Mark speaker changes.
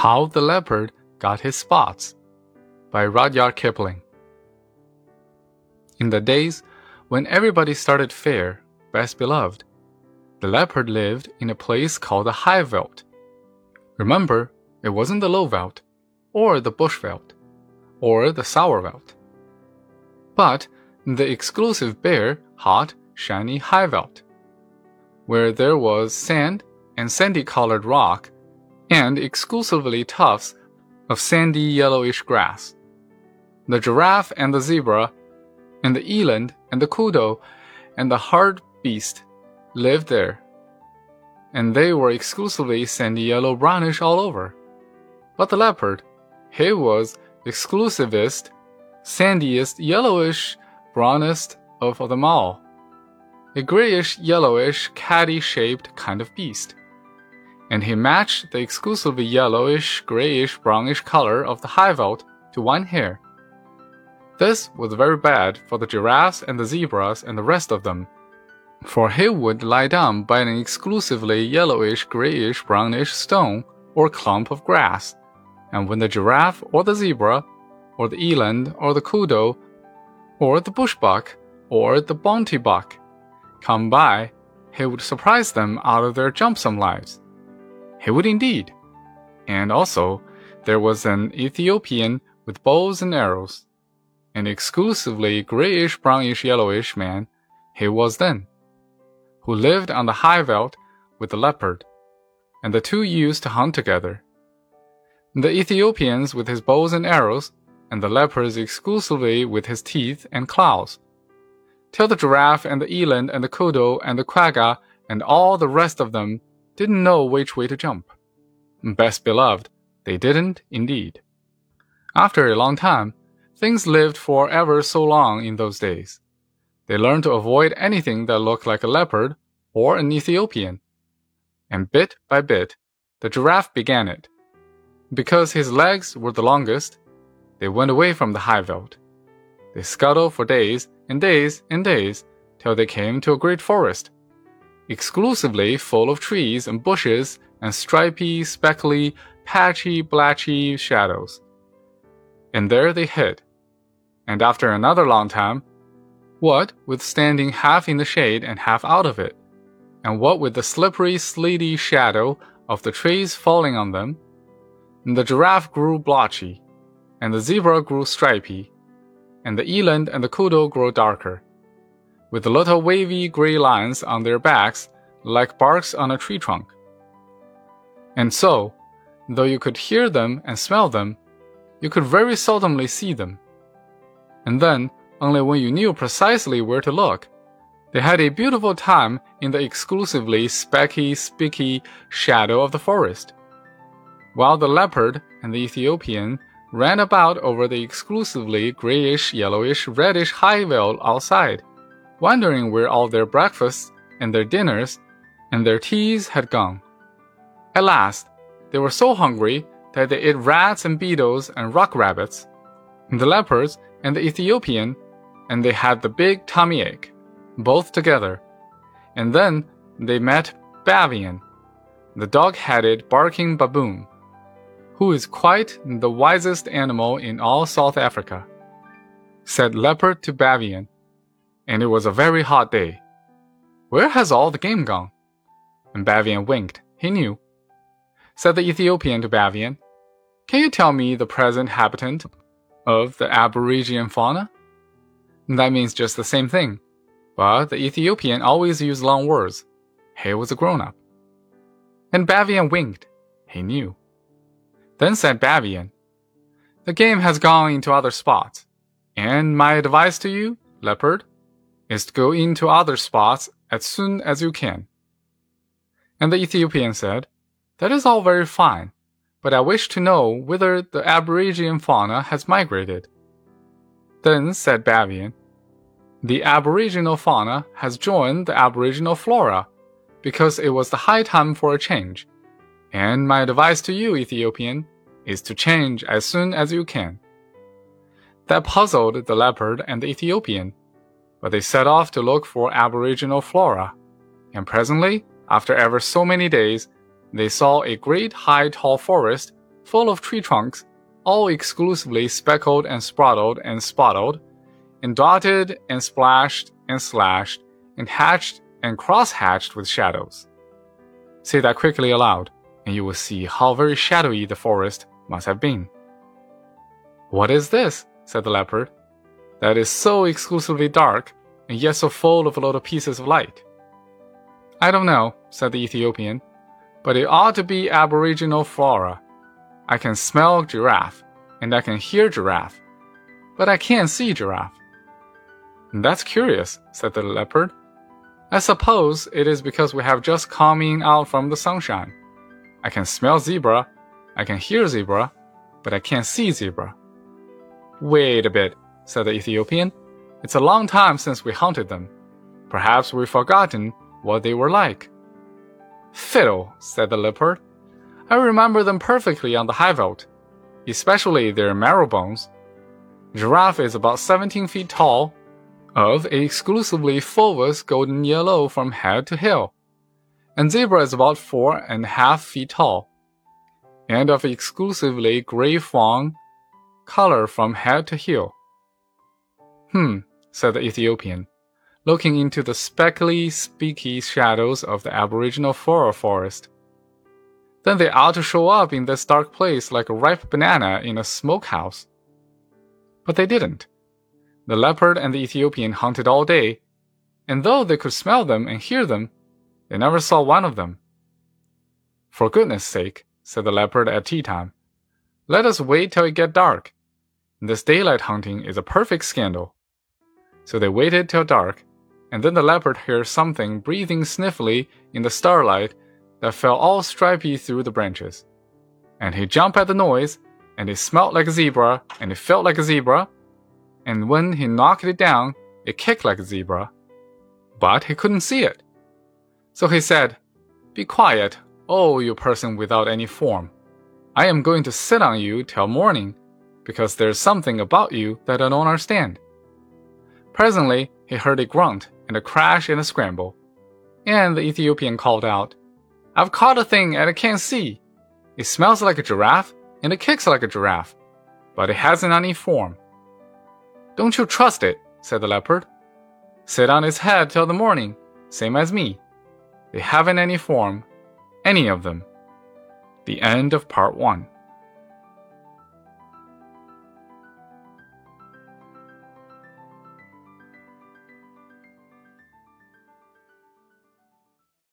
Speaker 1: How the Leopard Got His Spots by Rudyard Kipling. In the days when everybody started fair, best beloved, the leopard lived in a place called the high veld. Remember, it wasn't the low veld, or the bush veld, or the sour veld, but the exclusive bare, hot, shiny high veld, where there was sand and sandy colored rock and exclusively tufts of sandy yellowish grass. The giraffe and the zebra, and the eland and the kudu, and the hard beast lived there, and they were exclusively sandy yellow brownish all over. But the leopard, he was exclusivist, sandiest, yellowish, brownest of them all, a grayish, yellowish, caddy shaped kind of beast and he matched the exclusively yellowish, grayish, brownish color of the high veld to one hair. This was very bad for the giraffes and the zebras and the rest of them, for he would lie down by an exclusively yellowish, grayish, brownish stone or clump of grass, and when the giraffe or the zebra, or the eland or the kudu, or the bushbuck or the bonte buck come by, he would surprise them out of their jumpsome lives. He would indeed. And also, there was an Ethiopian with bows and arrows, an exclusively grayish, brownish, yellowish man he was then, who lived on the high veld with the leopard, and the two used to hunt together. The Ethiopians with his bows and arrows, and the leopards exclusively with his teeth and claws, till the giraffe and the eland and the kudu and the quagga and all the rest of them didn't know which way to jump. Best beloved, they didn't indeed. After a long time, things lived for ever so long in those days. They learned to avoid anything that looked like a leopard or an Ethiopian. And bit by bit, the giraffe began it. Because his legs were the longest, they went away from the high veld. They scuttled for days and days and days till they came to a great forest exclusively full of trees and bushes and stripy, speckly, patchy, blotchy shadows. And there they hid. And after another long time, what with standing half in the shade and half out of it, and what with the slippery, sleety shadow of the trees falling on them, the giraffe grew blotchy, and the zebra grew stripy, and the eland and the kudu grew darker with little wavy gray lines on their backs like barks on a tree trunk. And so, though you could hear them and smell them, you could very seldomly see them. And then, only when you knew precisely where to look, they had a beautiful time in the exclusively specky, spiky shadow of the forest. While the leopard and the Ethiopian ran about over the exclusively grayish, yellowish, reddish high veld outside wondering where all their breakfasts and their dinners and their teas had gone. At last, they were so hungry that they ate rats and beetles and rock rabbits, and the leopards and the Ethiopian, and they had the big tummy ache, both together. And then they met Bavian, the dog headed barking baboon, who is quite the wisest animal in all South Africa. Said Leopard to Bavian, and it was a very hot day. Where has all the game gone? And Bavian winked. He knew. Said the Ethiopian to Bavian, Can you tell me the present habitant of the Aborigine fauna? That means just the same thing, but the Ethiopian always used long words. He was a grown up. And Bavian winked. He knew. Then said Bavian, The game has gone into other spots, and my advice to you, leopard, is to go into other spots as soon as you can. And the Ethiopian said, That is all very fine, but I wish to know whether the Aborigine fauna has migrated. Then said Bavian, The Aboriginal fauna has joined the Aboriginal flora because it was the high time for a change. And my advice to you, Ethiopian, is to change as soon as you can. That puzzled the leopard and the Ethiopian but they set off to look for aboriginal flora. And presently, after ever so many days, they saw a great high tall forest full of tree trunks, all exclusively speckled and spotted and spotted, and dotted and splashed and slashed, and hatched and cross hatched with shadows. Say that quickly aloud, and you will see how very shadowy the forest must have been. What is this? said the leopard. That is so exclusively dark, and yet so full of little pieces of light. I don't know, said the Ethiopian, but it ought to be aboriginal flora. I can smell giraffe, and I can hear giraffe, but I can't see giraffe. That's curious, said the leopard. I suppose it is because we have just come in out from the sunshine. I can smell zebra, I can hear zebra, but I can't see zebra. Wait a bit, said the Ethiopian. It's a long time since we hunted them. Perhaps we've forgotten what they were like. Fiddle, said the leopard. I remember them perfectly on the Highveld, especially their marrow bones. Giraffe is about 17 feet tall, of exclusively fulvous golden yellow from head to heel, and zebra is about four and a half feet tall, and of exclusively gray fawn color from head to heel. Hmm, said the Ethiopian, looking into the speckly, speaky shadows of the aboriginal flora forest. Then they ought to show up in this dark place like a ripe banana in a smokehouse. But they didn't. The leopard and the Ethiopian hunted all day, and though they could smell them and hear them, they never saw one of them. For goodness sake, said the leopard at tea time, let us wait till it get dark. This daylight hunting is a perfect scandal. So they waited till dark, and then the leopard heard something breathing sniffly in the starlight that fell all stripy through the branches. And he jumped at the noise, and it smelt like a zebra, and it felt like a zebra, and when he knocked it down, it kicked like a zebra. But he couldn't see it. So he said, Be quiet, oh, you person without any form. I am going to sit on you till morning because there's something about you that I don't understand. Presently, he heard a grunt and a crash and a scramble, and the Ethiopian called out, I've caught a thing and I can't see. It smells like a giraffe and it kicks like a giraffe, but it hasn't any form. Don't you trust it, said the leopard. Sit on its head till the morning, same as me. They haven't any form, any of them. The end of part one.